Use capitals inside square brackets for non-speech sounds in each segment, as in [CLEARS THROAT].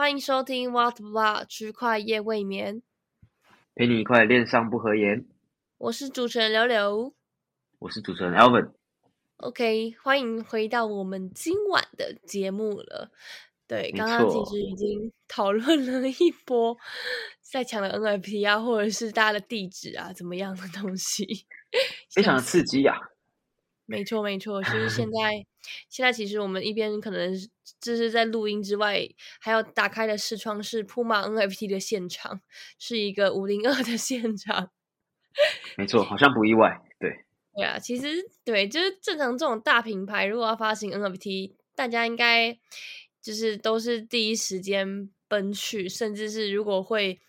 欢迎收听 What Block 区块夜未眠，陪你一块恋上不合言。我是主持人柳柳。我是主持人 Alvin。OK，欢迎回到我们今晚的节目了。对，刚刚其实已经讨论了一波 [LAUGHS] 在抢的 NFT 啊，或者是大家的地址啊，怎么样的东西，[LAUGHS] 非常的刺激呀、没错，没错，就是现在，现在其实我们一边可能就是在录音之外，还有打开的视窗是 Puma NFT 的现场，是一个五零二的现场。[LAUGHS] 没错，好像不意外。对，[LAUGHS] 对啊，其实对，就是正常这种大品牌，如果要发行 NFT，大家应该就是都是第一时间奔去，甚至是如果会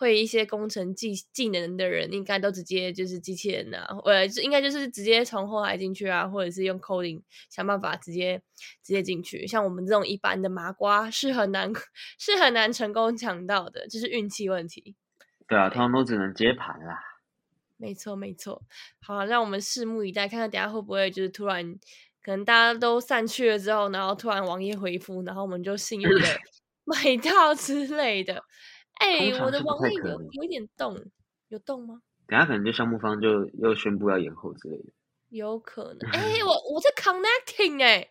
会一些工程技技能的人，应该都直接就是机器人啊，呃，就应该就是直接从后台进去啊，或者是用 coding 想办法直接直接进去。像我们这种一般的麻瓜是很难 [LAUGHS] 是很难成功抢到的，就是运气问题。对啊，他们都只能接盘啦。没错，没错。好啊，让我们拭目以待，看看等下会不会就是突然，可能大家都散去了之后，然后突然网页回复，然后我们就幸运的 [LAUGHS] 买到之类的。哎、我的是不太可网页有有一点动，有动吗？等下可能就项目方就又宣布要延后之类的。有可能。哎、[LAUGHS] 我我在 connecting 哎、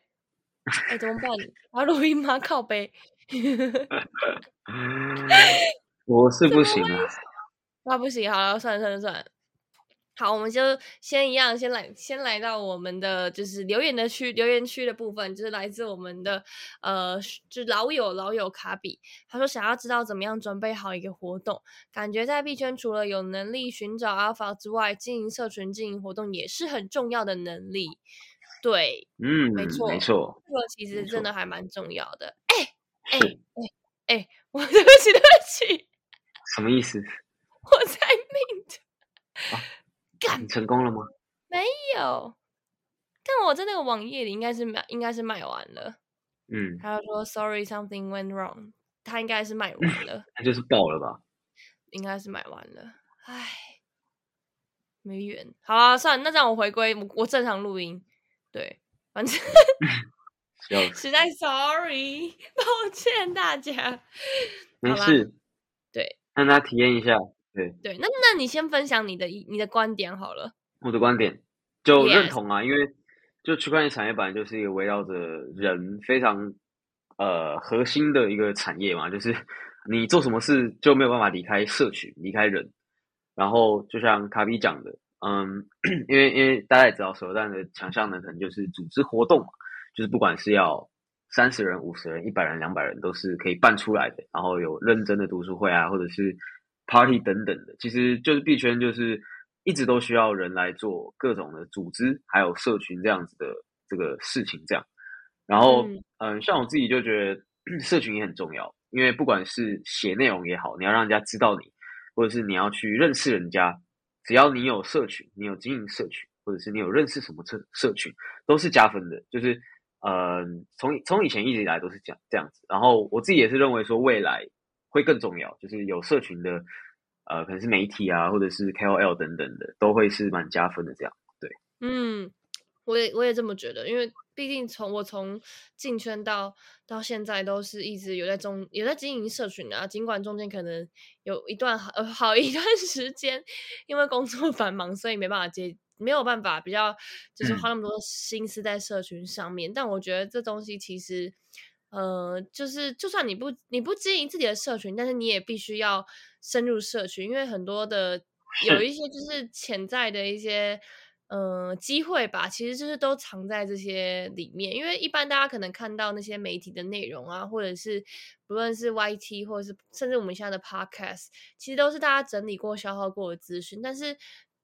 哎、怎么办？[LAUGHS] 我要录音吗？靠背。[LAUGHS] 我是不行啊，那，不行，好了，算了算了算了。好，我们就先一样，先来先来到我们的就是留言的区留言区的部分，就是来自我们的呃，就老友老友卡比，他说想要知道怎么样准备好一个活动，感觉在币圈除了有能力寻找 alpha 之外，经营社群、经营活动也是很重要的能力。对，嗯，没错没错，这个其实真的还蛮重要的。哎哎是哎哎，我对不起对不起，什么意思？我在命的。干你成功了吗？没有，但我在那个网页里应该是卖，应该是卖完了。嗯，他就说 “Sorry, something went wrong”，他应该是卖完 [LAUGHS] 了，他就是爆了吧？应该是买完了。唉，没缘。好啊，算了，那这样我回归我我正常录音。对，反正，[LAUGHS] 实在 sorry，抱歉大家。没事，对让大家体验一下。对，对，那那你先分享你的一你的观点好了。我的观点就认同啊，因为就区块链产业本来就是一个围绕着人非常呃核心的一个产业嘛，就是你做什么事就没有办法离开社群，离开人。然后就像卡比讲的，嗯，因为因为大家也知道，手榴弹的强项呢，可能就是组织活动嘛，就是不管是要三十人、五十人、一百人、两百人，都是可以办出来的。然后有认真的读书会啊，或者是 party 等等的，其实就是币圈就是一直都需要人来做各种的组织，还有社群这样子的这个事情这样。然后嗯嗯，像我自己就觉得社群也很重要，因为不管是写内容也好，你要让人家知道你，或者是你要去认识人家，只要你有社群，你有经营社群，或者是你有认识什么社社群，都是加分的。就是呃，从从以前一直以来都是这样这样子。然后我自己也是认为说，未来会更重要，就是有社群的呃，可能是媒体啊，或者是 KOL 等等的，都会是蛮加分的这样。对嗯，我也我也这么觉得，因为毕竟从我从进圈到到现在都是一直有在中有在经营社群啊，尽管中间可能有一段好好一段 [LAUGHS] 时间，因为工作繁忙，所以没办法接没有办法比较就是花那么多心思在社群上面，但我觉得这东西其实。呃，就是就算你不你不经营自己的社群，但是你也必须要深入社群，因为很多的有一些就是潜在的一些呃机会吧，其实就是都藏在这些里面。因为一般大家可能看到那些媒体的内容啊，或者是不论是 YT 或者是甚至我们现在的 Podcast，其实都是大家整理过、消耗过的资讯，但是。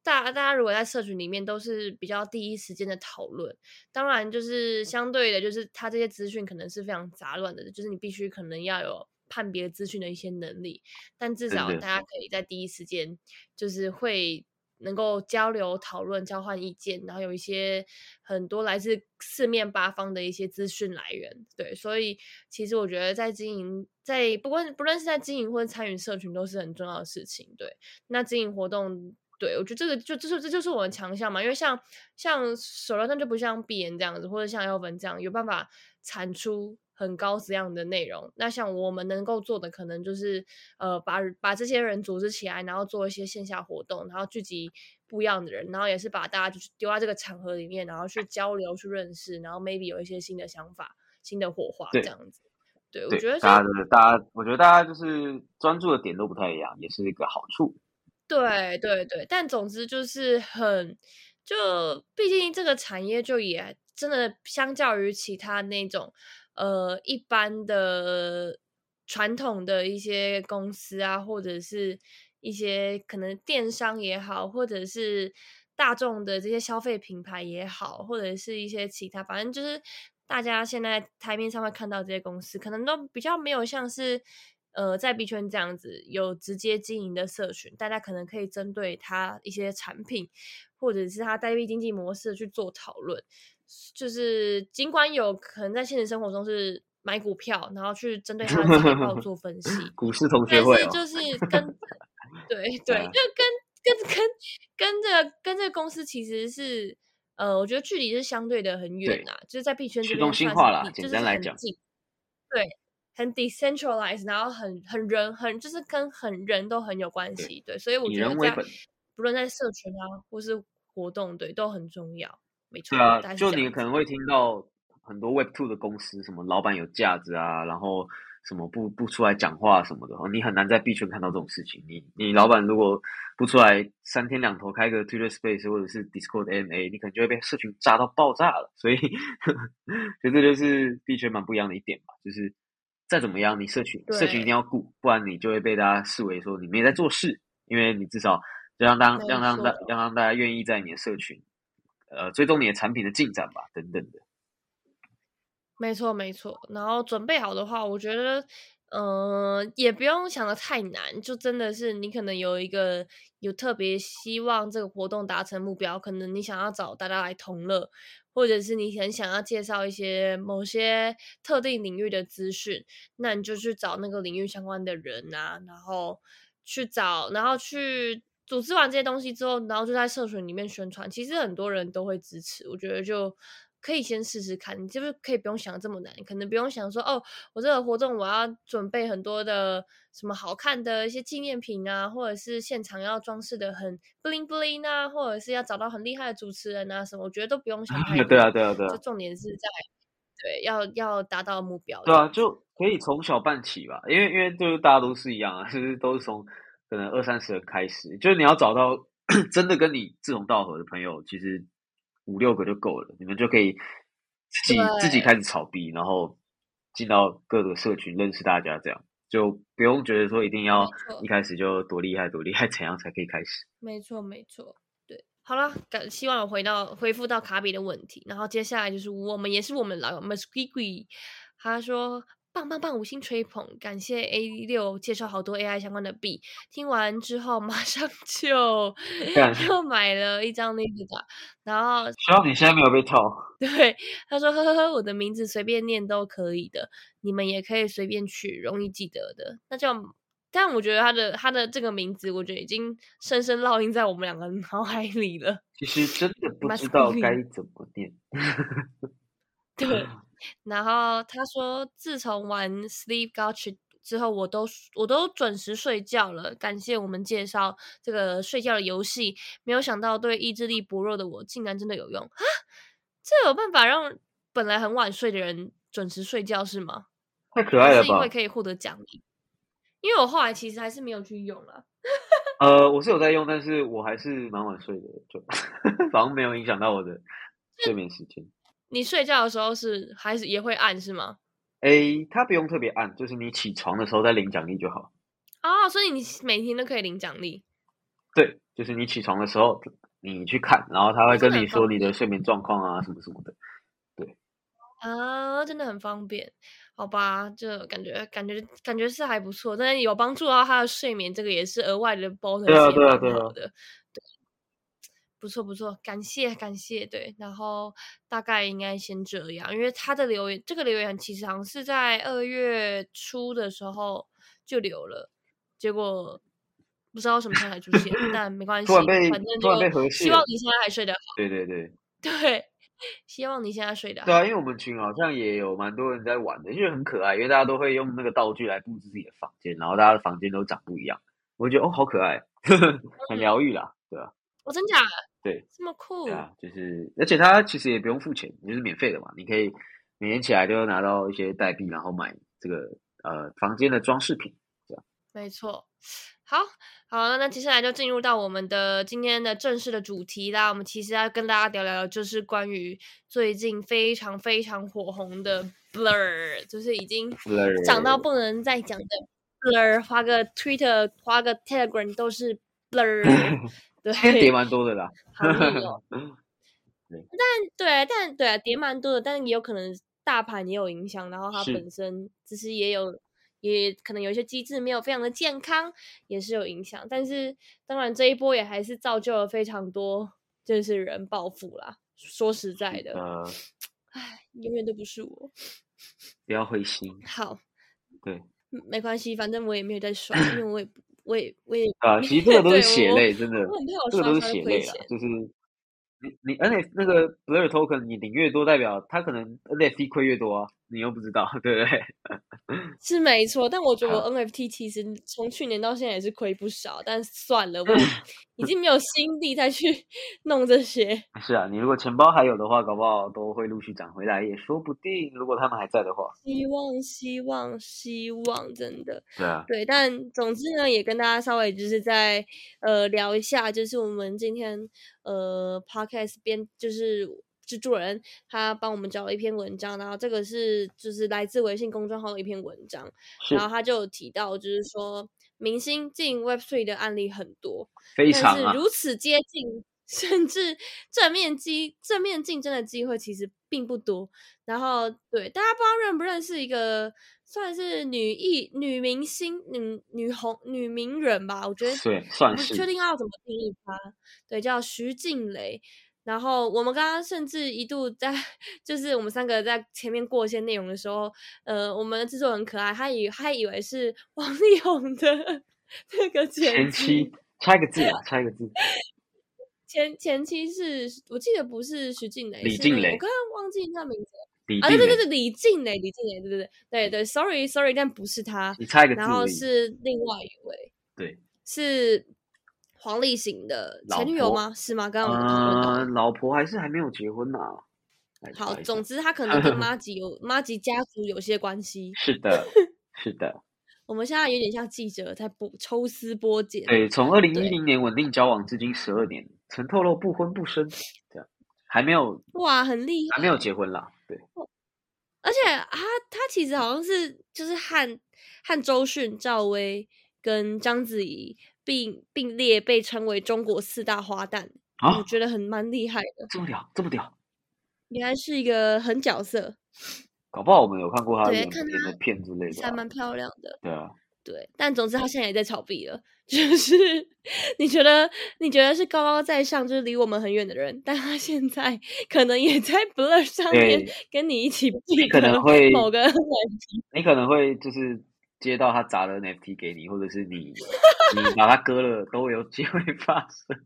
大大家如果在社群里面都是比较第一时间的讨论，当然就是相对的，就是它这些资讯可能是非常杂乱的，就是你必须可能要有判别资讯的一些能力，但至少大家可以在第一时间就是会能够交流、讨论、交换意见，然后有一些很多来自四面八方的一些资讯来源。对，所以其实我觉得在经营，在不管不论是在经营或者参与社群，都是很重要的事情。对，那经营活动。对，我觉得这个就就是这就是我的强项嘛，因为像像手榴弹就不像碧岩这样子，或者像耀文这样有办法产出很高质量的内容。那像我们能够做的，可能就是呃，把把这些人组织起来，然后做一些线下活动，然后聚集不一样的人，然后也是把大家就是丢在这个场合里面，然后去交流、去认识，然后 maybe 有一些新的想法、新的火花这样子。对，我觉得大家的大家，我觉得大家就是专注的点都不太一样，也是一个好处。对对对，但总之就是很，就毕竟这个产业就也真的相较于其他那种。呃，一般的传统的一些公司啊，或者是一些可能电商也好，或者是大众的这些消费品牌也好，或者是一些其他，反正就是大家现在台面上会看到这些公司，可能都比较没有像是呃在币圈这样子有直接经营的社群，大家可能可以针对它一些产品，或者是它代币经济模式去做讨论。就是尽管有可能在现实生活中是买股票，然后去针对它的财报做分析，[LAUGHS] 股市同学会，但是就是。跟 [LAUGHS] 对对，就跟跟跟跟这个跟这个公司其实是呃，我觉得距离是相对的很远啊，就是在币圈这边算是简单来讲，对，很 decentralized，然后很很人很就是跟很人都很有关系，对，所以我觉得在不论在社群啊或是活动，对，都很重要。对啊，就你可能会听到很多 Web Two 的公司，什么老板有架子啊，然后什么不不出来讲话什么的，你很难在币圈看到这种事情。你你老板如果不出来三天两头开个 Twitter Space 或者是 Discord MA，你可能就会被社群炸到爆炸了。所以，[LAUGHS] 所以这就是币圈蛮不一样的一点吧，就是再怎么样，你社群社群一定要顾，不然你就会被大家视为说你没在做事，因为你至少就让当让让大让让大家愿意在你的社群。呃，追踪你的产品的进展吧，等等的。没错，没错。然后准备好的话，我觉得，嗯，也不用想的太难，就真的是你可能有一个有特别希望这个活动达成目标，可能你想要找大家来同乐，或者是你很想要介绍一些某些特定领域的资讯，那你就去找那个领域相关的人啊，然后去找，然后去。组织完这些东西之后，然后就在社群里面宣传，其实很多人都会支持。我觉得就可以先试试看，你就是可以不用想这么难，可能不用想说哦，我这个活动我要准备很多的什么好看的一些纪念品啊，或者是现场要装饰的很 bling bling 啊，或者是要找到很厉害的主持人啊什么，我觉得都不用想太 [LAUGHS] 多。对啊，对啊，对啊。就重点是在对要要达到目标。对啊，就可以从小办起吧，因为因为就是大家都是一样啊，其实都是从。可能二三十人开始，就是你要找到 [CLEARS THROAT] 真的跟你志同道合的朋友，其实五六个就够了，你们就可以自己自己开始炒币，然后进到各个社群认识大家，这样就不用觉得说一定要一开始就多厉害多厉害怎样才可以开始。没错没错，对，好了，感希望回到恢复到卡比的问题，然后接下来就是我们也是我们老友 m u s k i g i 他说。棒棒棒！五星吹捧，感谢 A 六介绍好多 AI 相关的币。听完之后，马上就 [LAUGHS] 又买了一张那个的。然后，希望你现在没有被套。对，他说：“呵呵呵，我的名字随便念都可以的，你们也可以随便取，容易记得的。”那就，但我觉得他的他的这个名字，我觉得已经深深烙印在我们两个脑海里了。其实真的不知道该怎么念。[LAUGHS] 对。然后他说，自从玩 Sleep Gotcha 之后，我都我都准时睡觉了。感谢我们介绍这个睡觉的游戏，没有想到对意志力薄弱的我，竟然真的有用啊！这有办法让本来很晚睡的人准时睡觉是吗？太可爱了吧！是因为可以获得奖励。因为我后来其实还是没有去用了。[LAUGHS] 呃，我是有在用，但是我还是蛮晚睡的，就 [LAUGHS] 反而没有影响到我的睡眠时间。你睡觉的时候是还是也会按是吗？哎，它不用特别按，就是你起床的时候再领奖励就好。哦，所以你每天都可以领奖励。对，就是你起床的时候你去看，然后他会跟你说你的睡眠状况啊什么什么的。对。啊，真的很方便，好吧？就感觉感觉感觉是还不错，但是有帮助到他的睡眠，这个也是额外的 bonus，对啊对啊对啊的。不错不错，感谢感谢，对，然后大概应该先这样，因为他的留言，这个留言其实好像是在二月初的时候就留了，结果不知道什么时候才出现，但没关系，反正就希望你现在还睡得好。对对对对，希望你现在睡得好。对啊，因为我们群好像也有蛮多人在玩的，因为很可爱，因为大家都会用那个道具来布置自己的房间，然后大家的房间都长不一样，我觉得哦好可爱，[LAUGHS] 很疗愈啦，对啊，哦，真假的？对，这么酷对？啊，就是而且它其实也不用付钱，就是免费的嘛，你可以每天起来就拿到一些代币，然后买这个呃房间的装饰品。没错。好好，那接下来就进入到我们的今天的正式的主题啦。我们其实要跟大家聊聊，就是关于最近非常非常火红的 Blur，就是已经 Blur 讲到不能再讲的 Blur，花个 Twitter，花个 Telegram 都是 Blur，[LAUGHS] 对，今天跌蛮多的啦。[LAUGHS] 对但对，但对啊，跌蛮多的，但也有可能大盘也有影响，然后它本身只是也有，也可能有一些机制没有非常的健康，也是有影响。但是当然这一波也还是造就了非常多就是人暴富啦。说实在的，呃，唉，永远都不是我。不要灰心，好，对嗯没关系，反正我也没有在 [LAUGHS] 刷，因为我也不我也我也啊，[LAUGHS] 其实这个都是血泪，真的这个都是血泪啊，就是你你 N F 那个 Blur token 你领越多，代表他可能 N F T 亏越多啊，你又不知道，对不对？[LAUGHS] 是没错，但我觉得我 NFT 其实从去年到现在也是亏不少，但算了，我已经没有心力再去 [LAUGHS] 弄这些。是啊，你如果钱包还有的话，搞不好都会陆续涨回来，也说不定。如果他们还在的话，希望，希望，希望，真的对啊，对。但总之呢，也跟大家稍微就是在呃聊一下，就是我们今天呃 podcast 边就是。制作人他帮我们找了一篇文章，然后这个是就是来自微信公众号的一篇文章，然后他就有提到，就是说明星进 Web Three 的案例很多，但非常啊，是如此接近，[LAUGHS] 甚至正面机正面竞争的机会其实并不多。然后，对大家不知道认不认识一个算是女艺女明星、女女红女名人吧？我觉得对，算是不确定要怎么定义她。对，叫徐静蕾。然后我们刚刚甚至一度在，[LAUGHS] 就是我们三个在前面过一些内容的时候，呃，我们的制作很可爱，他以他以为是 [LAUGHS] 王力宏的那个前妻期，差一个字啊，猜个字，[LAUGHS] 前前妻是我记得不是徐静蕾，是李静蕾我刚刚忘记他名字了李。啊，对，对对对，李静蕾，李静蕾，对对对对对，sorry sorry，但不是他，你猜一个字然后，是另外一位，对，是黄立行的前女友吗？是吗？刚刚。嗯，老婆还是还没有结婚呢。来查好，总之他可能跟 [LAUGHS] 妈吉有妈吉家族有些关系。是的，[LAUGHS] 是的，我们现在有点像记者在播抽丝剥茧。对，从二零一零年稳定交往至今十二年，曾透露不婚不生，这样还没有哇，很厉害。还没有结婚啦，对，而且他他其实好像是就是和和周迅、赵薇跟章子怡并并列被称为中国四大花旦，啊我觉得很蛮厉害的。这么屌，这么屌，原来是一个狠角色，[LAUGHS] 搞不好我们有看过他对看演演的片之类的啊，还蛮漂亮的。对啊，对，但总之他现在也在炒币了。[LAUGHS] 就是你觉得你觉得是高高在上，就是离我们很远的人，但他现在可能也在 Blur 上面对跟你一起币可能的会某个 [LAUGHS] 你可能会就是接到他砸的 NFT 给你，或者是你你把它割了，都有机会发生。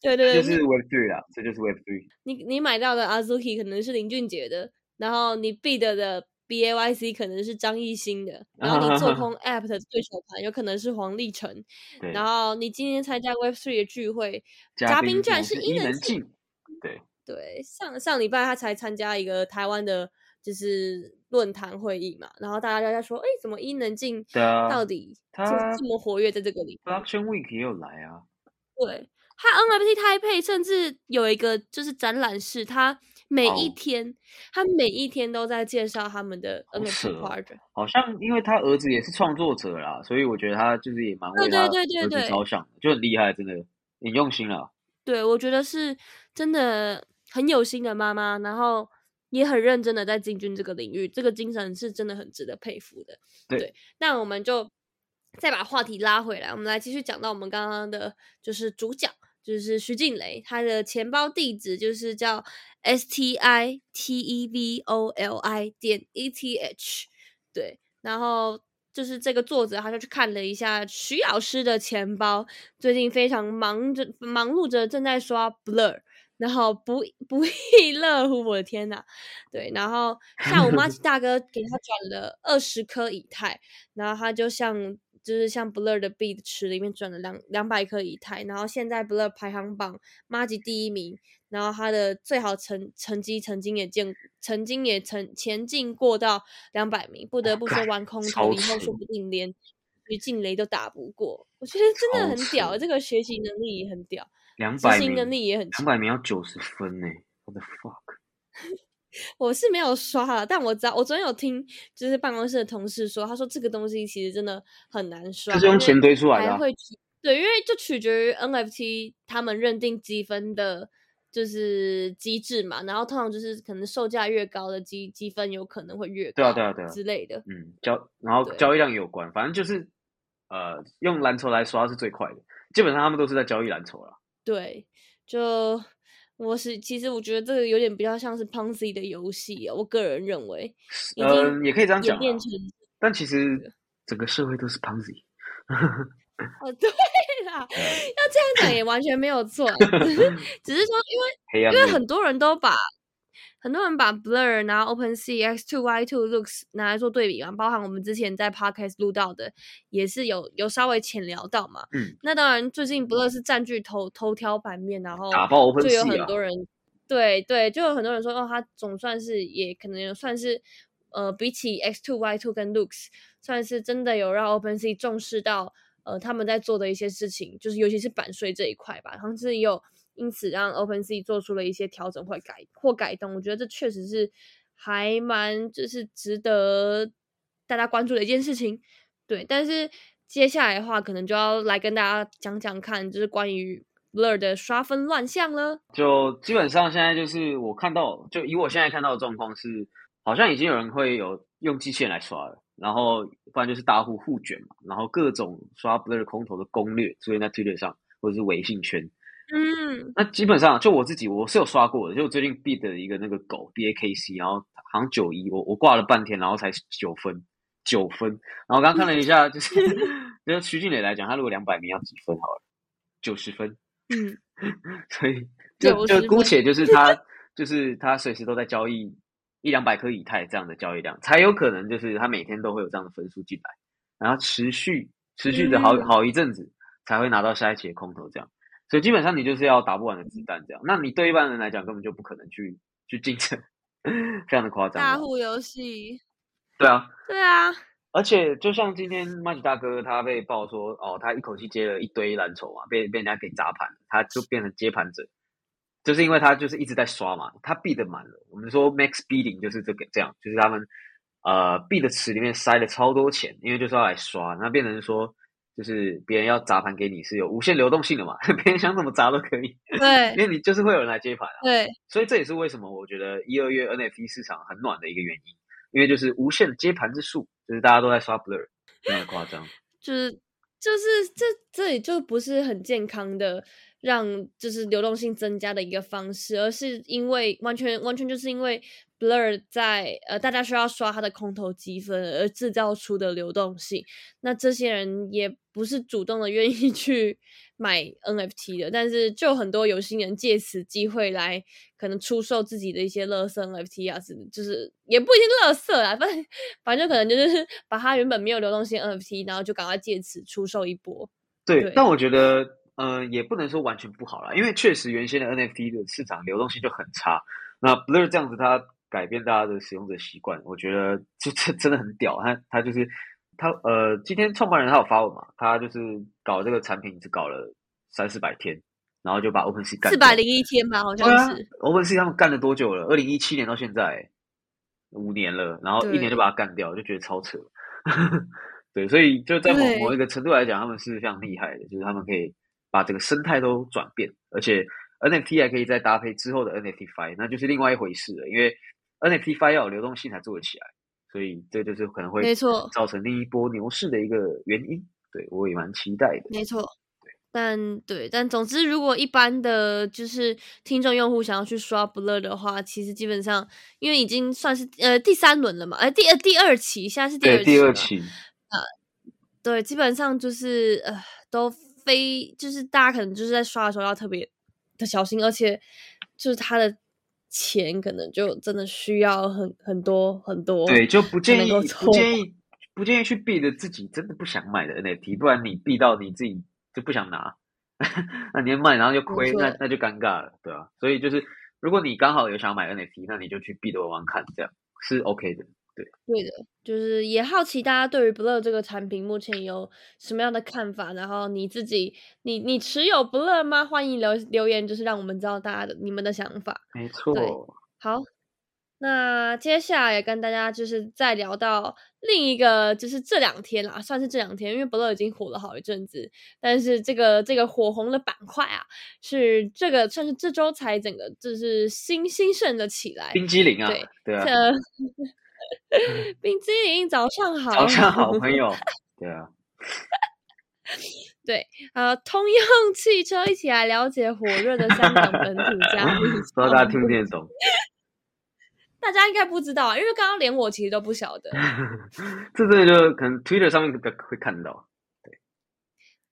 对对对，这就是 Web Three 啦，这就是 Web Three。你你买到的 Azuki 可能是林俊杰的，然后你 bid 的 BAYC 可能是张艺兴的，然后你做空 [LAUGHS] App 的对手盘有可能是黄立成，然后你今天参加 Web Three 的聚会，嘉嘉宾居然是伊能静，对，对，上上礼拜他才参加一个台湾的，就是论坛会议嘛，然后大家就在说，哎，怎么伊能静到底这么活跃在这个里？Production Week 也有来啊，对，他 NFT 台配甚至有一个就是展览室，他每一哦天，他每一天都在介绍他们的 NFT 扯哦 project。好像因为他儿子也是创作者啦，所以我觉得他就是也蛮为对他儿子对着想的，就很厉害，真的很用心了。对，我觉得是真的很有心的妈妈，然后也很认真的在进军这个领域，这个精神是真的很值得佩服的。对那我们就再把话题拉回来，我们来继续讲到我们刚刚的，就是主角，就是徐静蕾，她的钱包地址就是叫 S T I T E V O L I 点 E T H，对，然后。就是这个作者，他就去看了一下徐老师的钱包，最近非常忙着忙碌着，正在刷 Blur，然后不不亦乐乎，我的天呐！对，然后像我妈 [LAUGHS] 大哥给他转了二十颗以太，然后他就像就是像 Blur 的 Beat 池里面转了两两百颗以太，然后现在 Blur 排行榜妈吉第一名，然后他的最好成成绩曾经也见曾经也曾前进过到两百名，不得不说玩空投以后说不定连于静雷都打不过，我觉得真的很屌，这个学习能力也很屌。两百名能力也很两百名要九十分呢，我的 fuck！[LAUGHS] 我是没有刷了，但我知道我昨天有听，就是办公室的同事说，他说这个东西其实真的很难刷，就是用钱堆出来的。会对，因为就取决于 NFT 他们认定积分的，就是机制嘛。然后通常就是可能售价越高的积积分有可能会越高，对啊对啊对啊之类的。嗯，交然后交易量有关，反正就是呃用蓝筹来刷是最快的，基本上他们都是在交易蓝筹了。对，就我是其实我觉得这个有点比较像是 Ponzi 的游戏哦，我个人认为，嗯，也可以这样讲，变成，但其实整个社会都是 Ponzi。哦，[LAUGHS] 对啦，要这样讲也完全没有错，[LAUGHS] 只是说因为因为很多人都把。很多人把 Blur 拿 OpenSea X Two Y Two Looks 拿来做对比嘛，包含我们之前在 Podcast 录到的，也是有有稍微浅聊到嘛。嗯，那当然，最近 Blur 是占据头头条版面，然后打爆 OpenSea 就有很多人，对对，就有很多人说，哦，他总算是也可能算是，呃，比起 X Two Y Two 跟 Looks，算是真的有让 OpenSea 重视到，呃，他们在做的一些事情，就是尤其是版税这一块吧，好像是有。因此，让 OpenSea 做出了一些调整或改或改动，我觉得这确实是还蛮就是值得大家关注的一件事情。对，但是接下来的话，可能就要来跟大家讲讲看，就是关于 Blur 的刷分乱象了。就基本上现在就是我看到，就以我现在看到的状况是，好像已经有人会有用机器人来刷了，然后不然就是大户互卷嘛，然后各种刷 Blur 空投的攻略出现在 Twitter 上或者是微信圈。嗯，那基本上就我自己，我是有刷过的。就最近 B 的一个那个狗 B A K C，然后好像九一，我我挂了半天，然后才九分，九分。然后刚刚看了一下，就是 [LAUGHS] 就徐俊磊来讲，他如果两百名要几分好了？九十分。嗯，[LAUGHS] 所以就就姑且就是他 [LAUGHS] 就是他随时都在交易一两百颗以太这样的交易量，才有可能就是他每天都会有这样的分数进来，然后持续持续的好好一阵子才会拿到下一期的空头这样。所以基本上你就是要打不完的子弹这样，那你对一般人来讲根本就不可能去去竞争，[LAUGHS] 非常的夸张。大户游戏，对啊，对啊，而且就像今天麦吉大哥他被爆说，哦，他一口气接了一堆蓝筹嘛，被被人家给砸盘，他就变成接盘者，就是因为他就是一直在刷嘛，他币的满了。我们说 max bidding 就是这个这样，就是他们呃币的池里面塞了超多钱，因为就是要来刷，那变成说。就是别人要砸盘给你是有无限流动性的嘛，[LAUGHS] 别人想怎么砸都可以。对，因为你就是会有人来接盘啊。对，所以这也是为什么我觉得一二月 NFT 市场很暖的一个原因，因为就是无限接盘之数，就是大家都在刷 Blur，有夸张。[LAUGHS] 就是就是这这里就不是很健康的，让就是流动性增加的一个方式，而是因为完全完全就是因为。Blur 在呃，大家需要刷他的空投积分而制造出的流动性，那这些人也不是主动的愿意 [LAUGHS] 去买 NFT 的，但是就很多有心人借此机会来可能出售自己的一些乐色 NFT 啊，是就是也不一定乐色啊，反正反正可能就是 [LAUGHS] 把它原本没有流动性 NFT，然后就赶快借此出售一波。对，但我觉得呃，也不能说完全不好啦，因为确实原先的 NFT 的市场流动性就很差，那 Blur 这样子它。改变大家的使用者习惯，我觉得这这真的很屌。他他就是他呃，今天创办人他有发文嘛，他就是搞这个产品只搞了三四百天，然后就把 OpenSea 干四百零一天吧，好像是 OpenSea 他们干了多久了？二零一七年到现在五年了，然后一年就把它干掉，就觉得超扯。[LAUGHS] 对，所以就在某某一个程度来讲，他们是非常厉害的，就是他们可以把整个生态都转变，而且 NFT 还可以再搭配之后的 NFT Five，那就是另外一回事了，因为。NFT Five 要有流动性才做得起来，所以这就是可能会没错造成另一波牛市的一个原因。对我也蛮期待的。没错，但对，但总之，如果一般的就是听众用户想要去刷 Blur 的话，其实基本上因为已经算是呃第三轮了嘛，呃第呃第二期，现在是第二期，第二期啊，对，基本上就是呃都非就是大家可能就是在刷的时候要特别的小心，而且。就是它的钱可能就真的需要很很多很多，对，就不建议不建议不建议去避的自己真的不想买的 NFT，不然你避到你自己就不想拿，[LAUGHS] 那你要卖然后就亏，那那就尴尬了，对吧、所以就是如果你刚好有想买 NFT，那你就去避的玩玩看，这样是 OK 的。对的，就是也好奇大家对于 Blur 这个产品目前有什么样的看法，然后你自己你你持有 Blur 吗？欢迎留留言，就是让我们知道大家的你们的想法。没错，好，那接下来也跟大家就是再聊到另一个，就是这两天啦，算是这两天，因为 Blur 已经火了好一阵子，但是这个这个火红的板块啊，是这个算是这周才整个就是新兴盛的起来。冰激凌啊，对对冰激凌早上好，早上好朋友，[LAUGHS] 对啊，[LAUGHS] 对，呃，通用汽车一起来了解火热的香港本土 [LAUGHS] 嘉宾不知道大家听不听得懂？大家应该不知道啊，因为刚刚连我其实都不晓得。这真的就可能 Twitter 上面会会看到，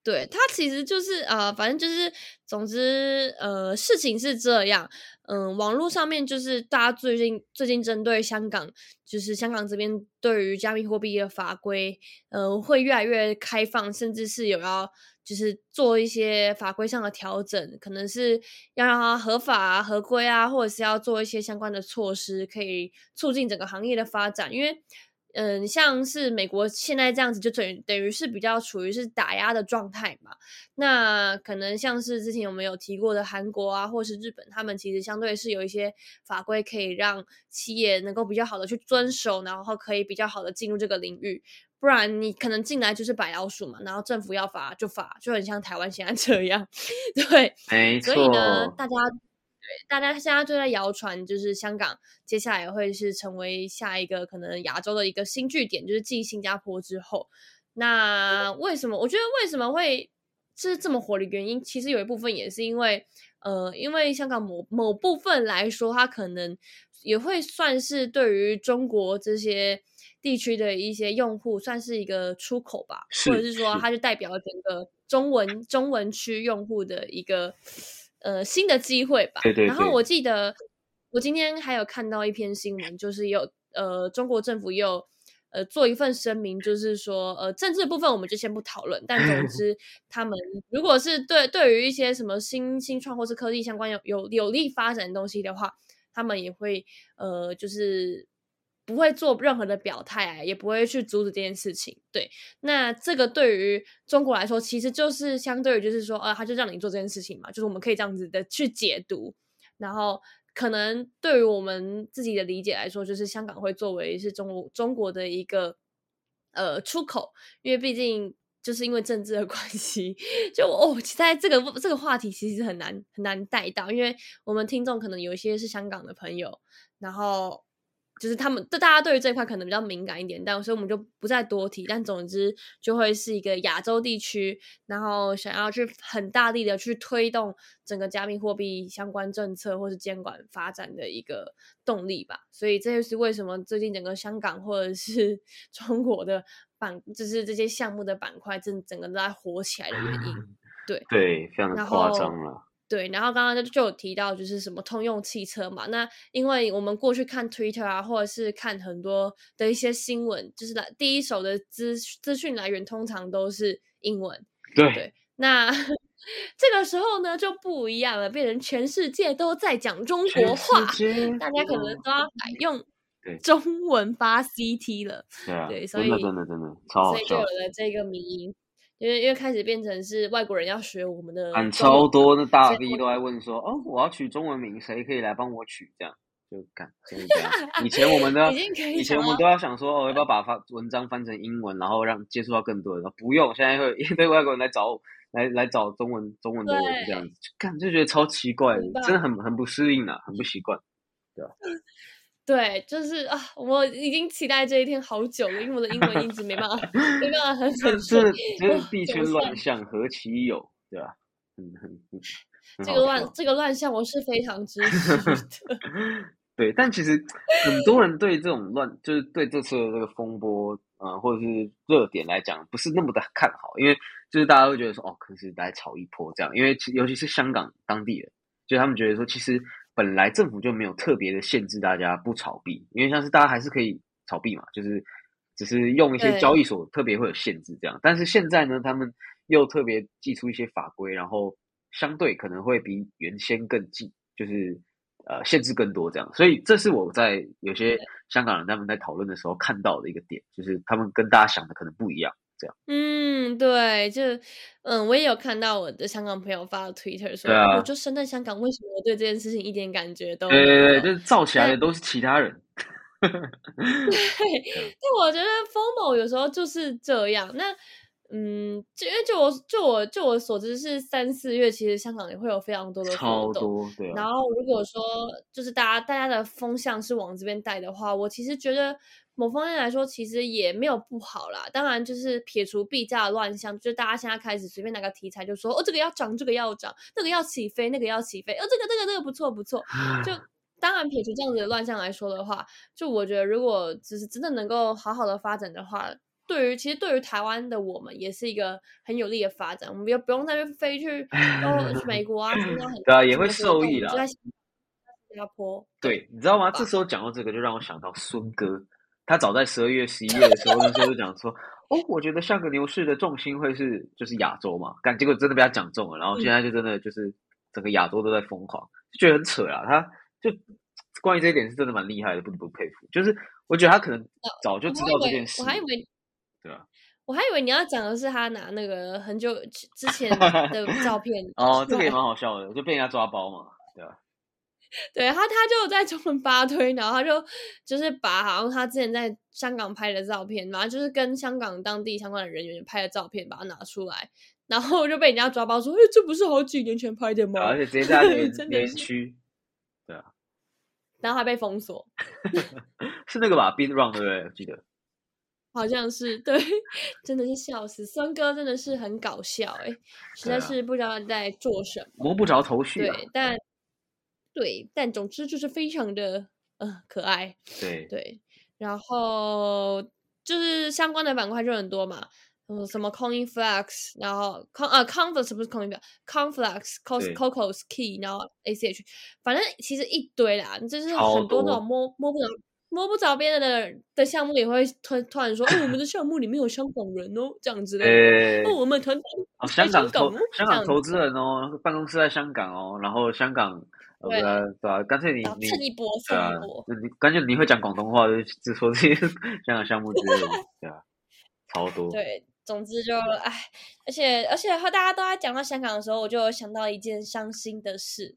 对，它其实就是呃，反正就是，总之呃，事情是这样。嗯，网络上面就是大家最近最近针对香港，就是香港这边对于加密货币的法规，呃，会越来越开放，甚至是有要就是做一些法规上的调整，可能是要让它合法啊、合规啊，或者是要做一些相关的措施，可以促进整个行业的发展，因为。嗯，像是美国现在这样子，就等于等于是比较处于是打压的状态嘛。那可能像是之前我们有提过的韩国啊，或是日本，他们其实相对是有一些法规可以让企业能够比较好的去遵守，然后可以比较好的进入这个领域。不然你可能进来就是白老鼠嘛，然后政府要罚就罚，就很像台湾现在这样。[LAUGHS] 对，没错所。以呢，大家对大家现在就在谣传，就是香港接下来会是成为下一个可能亚洲的一个新据点，就是继新加坡之后。那为什么？我觉得为什么会是这么火的原因，其实有一部分也是因为，呃，因为香港某某部分来说，它可能也会算是对于中国这些地区的一些用户，算是一个出口吧，或者是说它就代表整个中文中文区用户的一个呃新的机会吧。对对对然后我记得我今天还有看到一篇新闻，就是有呃中国政府也有呃做一份声明，就是说呃政治部分我们就先不讨论，但总 [LAUGHS] 之他们如果是对对于一些什么新新创或是科技相关有有有利发展的东西的话，他们也会呃就是。不会做任何的表态啊，也不会去阻止这件事情。对，那这个对于中国来说，其实就是相对于就是说，呃，他就让你做这件事情嘛，就是我们可以这样子的去解读。然后，可能对于我们自己的理解来说，就是香港会作为是中国中国的一个呃出口，因为毕竟就是因为政治的关系，就哦，其在这个这个话题其实很难很难带到，因为我们听众可能有一些是香港的朋友，然后。就是他们对大家对于这一块可能比较敏感一点，但所以我们就不再多提。但总之就会是一个亚洲地区，然后想要去很大力的去推动整个加密货币相关政策或是监管发展的一个动力吧。所以这就是为什么最近整个香港或者是 [LAUGHS] 中国的板，就是这些项目的板块正整个都在火起来的原因。对对，非常的夸张了。对，然后刚刚就就有提到，就是什么通用汽车嘛。那因为我们过去看 Twitter 啊，或者是看很多的一些新闻，就是来第一手的资资讯来源，通常都是英文。对对，那 [LAUGHS] 这个时候呢就不一样了，变成全世界都在讲中国话，大家可能都要改用中文发 CT 了。对啊，对所以真的真的真的超好笑所以就有，了这个迷因，因为因为开始变成是外国人要学我们的很超多的大 V 都在问说，哦，我要取中文名，谁可以来帮我取？这样就干，真的这样。以前我们都要 [LAUGHS] 已经可以以前我们都要想说，哦，要不要把发文章翻成英文，然后让接触到更多人？不用，现在会 [LAUGHS] 一堆外国人来找我，来来找中文中文的人这样子，干就觉得超奇怪真的很很不适应啊，很不习惯。对，就是啊，我已经期待这一天好久了，因为我的英文一直没办法，[LAUGHS] 没办法很这很顺这。币圈乱象，何其有，对吧？很很这个乱这个乱象我是非常支 [LAUGHS] 持的。对，但其实很多人对这种乱，就是对这次的这个风波，呃，或者是热点来讲，不是那么的看好，因为就是大家会觉得说，哦，可能是来炒一波这样，因为其尤其是香港当地人，就他们觉得说，其实本来政府就没有特别的限制大家不炒币，因为像是大家还是可以炒币嘛，就是只是用一些交易所特别会有限制这样。但是现在呢，他们又特别寄出一些法规，然后相对可能会比原先更紧，就是呃限制更多这样。所以这是我在有些香港人他们在讨论的时候看到的一个点，就是他们跟大家想的可能不一样。这样，嗯，对，就嗯，我也有看到我的香港朋友发的 Twitter 说，啊我就生在香港，为什么我对这件事情一点感觉都对对对，没有？就是造起来的都是其他人。[LAUGHS] 对但我觉得 FOMO 有时候就是这样。那嗯，就因为就我就我就我所知是三四月，其实香港也会有非常多的超活动。多，对啊，然后如果说就是大家大家的风向是往这边带的话，我其实觉得某方面来说，其实也没有不好啦。当然，就是撇除币价的乱象，就是大家现在开始随便拿个题材就说哦，这个要涨，这个要涨，那个要起飞，那个要起飞，哦，这个这个这个不错不错。就当然撇除这样子的乱象来说的话，就我觉得如果只是真的能够好好的发展的话。对于其实对于台湾的我们也是一个很有利的发展，我们也不用再去飞去哦去美国啊，参加很对啊也会受益啦新加坡。对，你知道吗？这时候讲到这个，就让我想到孙哥，他早在十二月、十一月的时候，那时候就讲说，哦，我觉得下个牛市的重心会是就是亚洲嘛，但结果真的被他讲中了，然后现在就真的就是整个亚洲都在疯狂，就觉得很扯啊。他就关于这一点是真的蛮厉害的，不得不佩服。就是我觉得他可能早就知道这件事，我还以为，对啊，我还以为你要讲的是他拿那个很久之前的 [LAUGHS] 照片哦，这个也蛮好笑的，就被人家抓包嘛，对啊，对他，他就在中文发推，然后他就就是把好像他之前在香港拍的照片，然后就是跟香港当地相关的人员拍的照片，把它拿出来，然后就被人家抓包说：“哎，这不是好几年前拍的吗？”而且直接在他留言 [LAUGHS] 真留的是，言区，对啊，然后还被封锁，[LAUGHS] 是那个吧，Beat Run 对不对？我记得。好像是对，[LAUGHS] 真的是笑死，孙哥真的是很搞笑哎、实在是不知道在做什么。摸不着头绪啊。对，但对，但总之就是非常的呃可爱。对对，然后就是相关的板块就很多嘛，嗯，什么 Coinflex，然后 Con 啊 Converse 不是 Coinflex，Conflex、Cos 对 Cocos Key，然后 ACH，反正其实一堆啦，就是很多那种摸摸不着。摸不着边的的项目也会突突然说，哦，我们的项目里面有香港人哦，这样之类的。呃，哦，我们团队哦，香港投哦香港投资人哦，办公室在香港哦，然后香港呃对对啊？干脆你你蹭一波，对啊蹭一波。，那你干脆你会讲广东话，就就说这些 [LAUGHS] 香港项目之类的，对啊，超多。对，总之就哎，而且而且和大家都在讲到香港的时候，我就有想到一件伤心的事，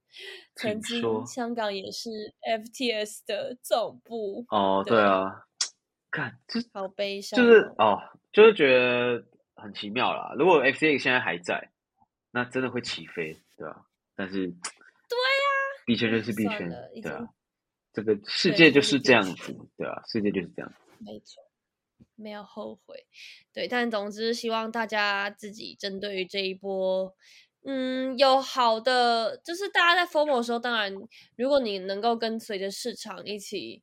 曾经香港也是 FTS 的总部，哦，对对啊，[TSK] 看这好悲伤、就是哦，就是觉得很奇妙啦。如果 FTX 现在还在，那真的会起飞，对吧、但是，币圈就是币圈对啊，这个世界就是这样子，对啊，世界就是这样。没错，没有后悔。对，但总之希望大家自己针对于这一波。嗯，有好的，就是大家在 FOMO 的时候，当然，如果你能够跟随着市场一起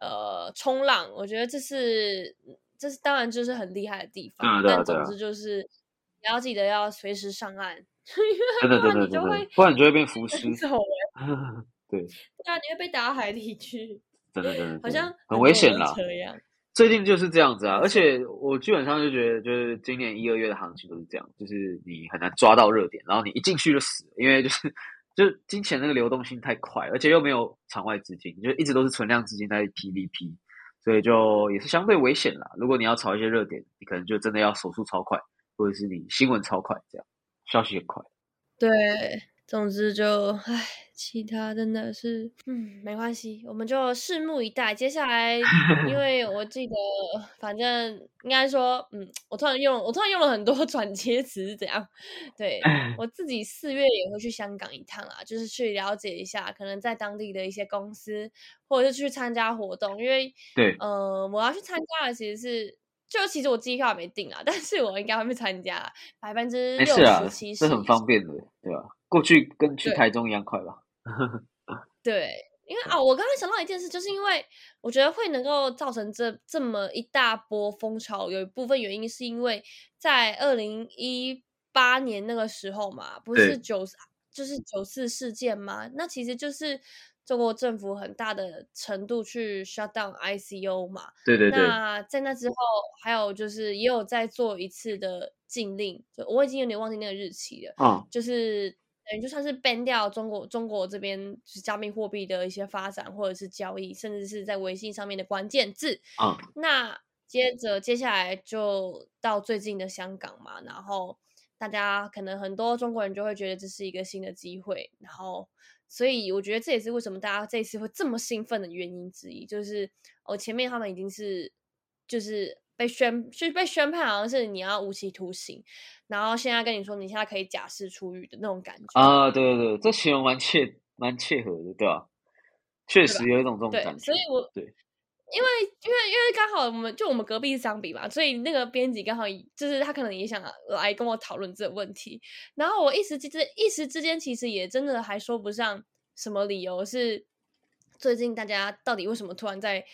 呃冲浪，我觉得这是这是当然就是很厉害的地方。但总之就是你要记得要随时上岸，[LAUGHS] 不然你就会，不然你就会变浮 [LAUGHS] 尸。[LAUGHS] 对，对啊，你会被打到海里去，[LAUGHS] 真的真的，好像很危险啦。这样。最近就是这样子啊，而且我基本上就觉得，就是今年一二月的行情都是这样，就是你很难抓到热点，然后你一进去就死了，因为就是就是金钱那个流动性太快，而且又没有场外资金，就一直都是存量资金在 PVP，所以就也是相对危险啦。如果你要炒一些热点，你可能就真的要手速超快，或者是你新闻超快，这样消息很快。对，总之就唉，其他真的是，嗯，没关系，我们就拭目以待。接下来，[LAUGHS] 因为我记得，反正应该说，嗯，我突然用，我突然用了很多 [LAUGHS] 转接词，是怎样？对 [LAUGHS] 我自己四月也会去香港一趟啦，就是去了解一下，可能在当地的一些公司，或者是去参加活动，因为，对，呃，我要去参加的其实是。就其实我机票还没订啊，[LAUGHS] 但是我应该会去参加，百分之六十、七，十，这很方便的，对吧、过去跟去台中一样快吧？[LAUGHS] 对，因为啊，我刚刚想到一件事，就是因为我觉得会能够造成这这么一大波风潮，有一部分原因是因为在二零一八年那个时候嘛，不是九就是九四事件嘛，那其实就是中国政府很大的程度去 shut down ICO 嘛。对对对。那在那之后，还有就是也有在做一次的禁令，就我已经有点忘记那个日期了。嗯。就是等于就算是 ban 掉中国中国这边就是加密货币的一些发展或者是交易，甚至是在微信上面的关键字。嗯。那接着接下来就到最近的香港嘛，然后。大家可能很多中国人就会觉得这是一个新的机会，然后，所以我觉得这也是为什么大家这次会这么兴奋的原因之一，就是哦，前面他们已经是就是被宣就，是被宣判好像是你要无期徒刑，然后现在跟你说你现在可以假释出狱的那种感觉啊，对对对，这形容蛮切蛮切合的，对吧？确实有一种这种感觉，所以我对。因为因为因为刚好我们就我们隔壁是相比嘛，所以那个编辑刚好就是他可能也想来跟我讨论这个问题，然后我一时之间一时之间其实也真的还说不上什么理由是最近大家到底为什么突然在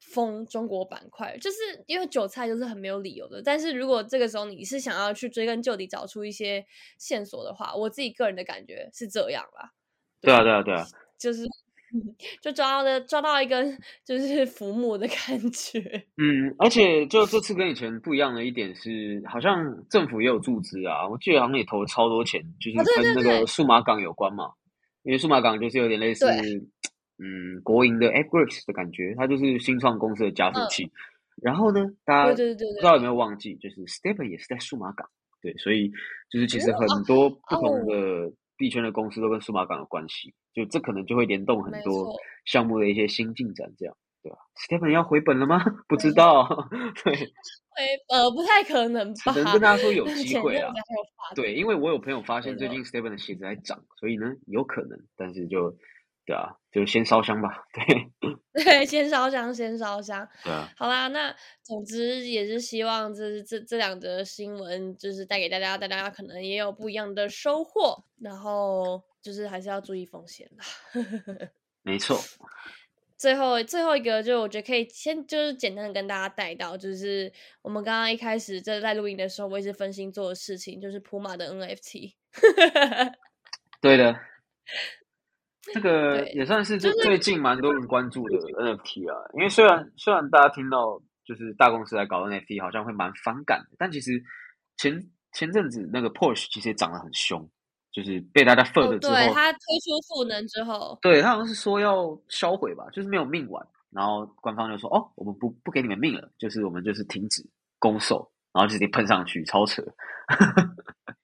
封中国板块，就是因为韭菜就是很没有理由的。但是如果这个时候你是想要去追根究底找出一些线索的话，我自己个人的感觉是这样啦。对啊，对啊，对啊，就是。就抓到的抓到一个就是浮木的感觉。嗯，而且就这次跟以前不一样的一点是，好像政府也有注资啊，我记得好像也投了超多钱，就是跟那个数码港有关嘛。因为数码港就是有点类似，嗯，国营的 AppWorks 的感觉，它就是新创公司的加速器。然后呢，大家不知道有没有忘记，就是 Stephen 也是在数码港，对，所以就是其实很多不同的。币圈的公司都跟数码港有关系，就这可能就会联动很多项目的一些新进展，这样对吧？Stephen 要回本了吗？[LAUGHS] 不知道，对，[LAUGHS] 回呃不太可能吧？只能跟大家说有机会啊。对，因为我有朋友发现最近 Stephen 的鞋子在涨，所以呢有可能，但是就。对啊，就先烧香吧。[LAUGHS] 对，[LAUGHS] 对，先烧香，先烧香。对啊。好啦，那总之也是希望这这这两则新闻，就是带给大家，大家可能也有不一样的收获。然后就是还是要注意风险啦。[LAUGHS] 没错。最后最后一个，就我觉得可以先就是简单的跟大家带到，就是我们刚刚一开始在在录音的时候，我一直分心做的事情，就是普马的 NFT。对的。[LAUGHS] 这个也算是最最近蛮多人关注的 NFT 啊，因为虽然虽然大家听到就是大公司来搞 NFT，好像会蛮反感的，但其实前前阵子那个 Porsche 其实也涨得很凶，就是被大家 f 了之后，对他推出赋能之后，对他好像是说要销毁吧，就是没有命玩，然后官方就说哦，我们不不给你们命了，就是我们就是停止攻售，然后就直接喷上去，超扯。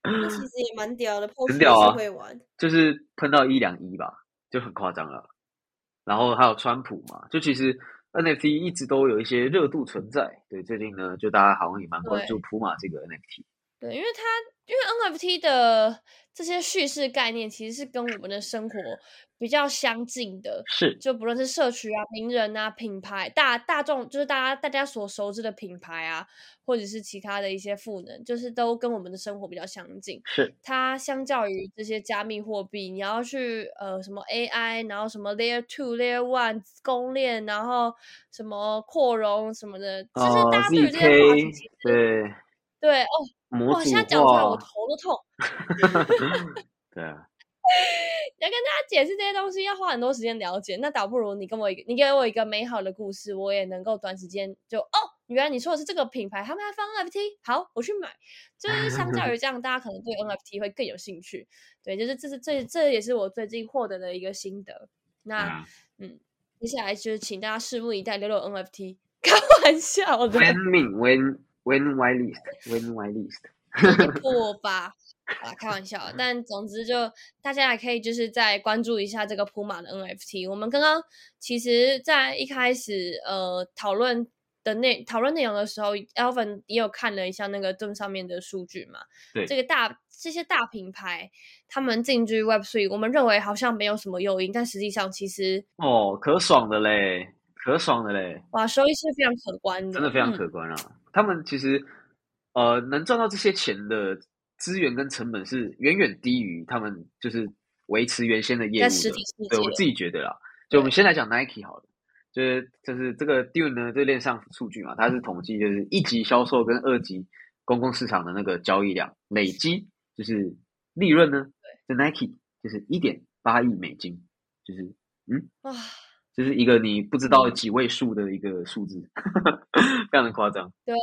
那其 [LAUGHS] 实也蛮屌的，很屌啊，会玩，就是喷到一两一吧。就很夸张了，然后还有川普嘛，就其实 NFT 一直都有一些热度存在。对，最近呢，就大家好像也蛮关注普马这个 NFT。对，因为它因为 NFT 的这些叙事概念其实是跟我们的生活。比较相近的，是就不论是社区啊、名人啊、品牌、大大众，就是大家大家所熟知的品牌啊，或者是其他的一些赋能，就是都跟我们的生活比较相近。是它相较于这些加密货币，你要去呃什么 AI，然后什么 Layer Two、Layer One 公链，然后什么扩容什么的，就是大家对于这些话题，对对哦，哇，现在讲出来我头都痛。[LAUGHS] 对啊。[LAUGHS] 要跟大家解释这些东西，要花很多时间了解。那倒不如你跟我一个，你给我一个美好的故事，我也能够短时间就哦，原来你说的是这个品牌，他们还放 NFT，好，我去买。就是相较于这样，大家可能对 NFT 会更有兴趣。对，就是这是这这也是我最近获得的一个心得。那嗯，接下来就是请大家拭目以待，六六 NFT。开玩笑的。When why list when why list？破吧。啊，开玩笑，但总之就大家也可以就是再关注一下这个普马的 NFT。我们刚刚其实，在一开始呃讨论的内讨论内容的时候，Elvin 也有看了一下那个这上面的数据嘛。对，这个大这些大品牌他们进军 Web Three，我们认为好像没有什么诱因，但实际上其实哦，可爽的嘞，可爽的嘞，哇，收益是非常可观的，真的非常可观啊。他们其实呃能赚到这些钱的。资源跟成本是远远低于他们就是维持原先的业务的，对我自己觉得啦。就我们先来讲 Nike 好了，就是就是这个 Dune 呢，这链上数据嘛，它是统计就是一级销售跟二级公共市场的那个交易量累积，就是利润呢，这 Nike 就是一点八亿美金，就是嗯哇，就是一个你不知道几位数的一个数字，[LAUGHS] 非常的夸张。对，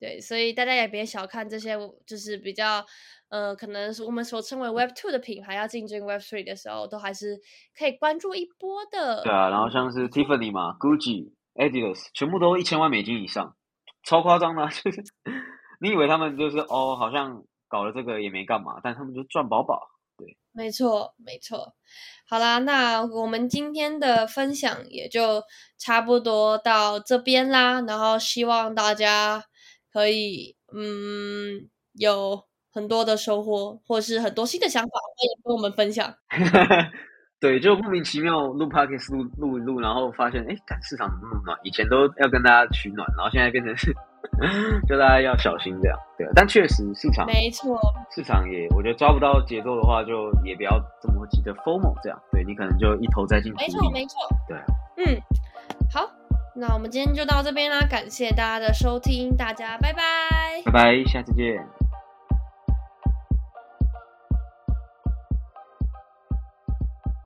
对，所以大家也别小看这些，就是比较呃，可能是我们所称为 Web Two 的品牌要进军 Web Three 的时候，都还是可以关注一波的。对啊，然后像是 Tiffany 嘛，Gucci、Adidas，全部都一千万美金以上，超夸张的，就是 [LAUGHS] 你以为他们就是哦，好像搞了这个也没干嘛，但他们就赚饱饱。对，没错，没错。好啦，那我们今天的分享也就差不多到这边啦。然后希望大家可以嗯有很多的收获，或是很多新的想法，欢迎跟我们分享。[LAUGHS] 对，就莫名其妙录 podcast 录录一录，然后发现哎，市场怎么那么暖？以前都要跟大家取暖，然后现在变成是，[LAUGHS] 就大家要小心这样。对，但确实市场没错，市场也我觉得抓不到节奏的话，就也不要这么急着 formal 这样。对你可能就一头栽进去。没错，没错。对，嗯，好，那我们今天就到这边啦，感谢大家的收听，大家拜拜，拜拜，下次见。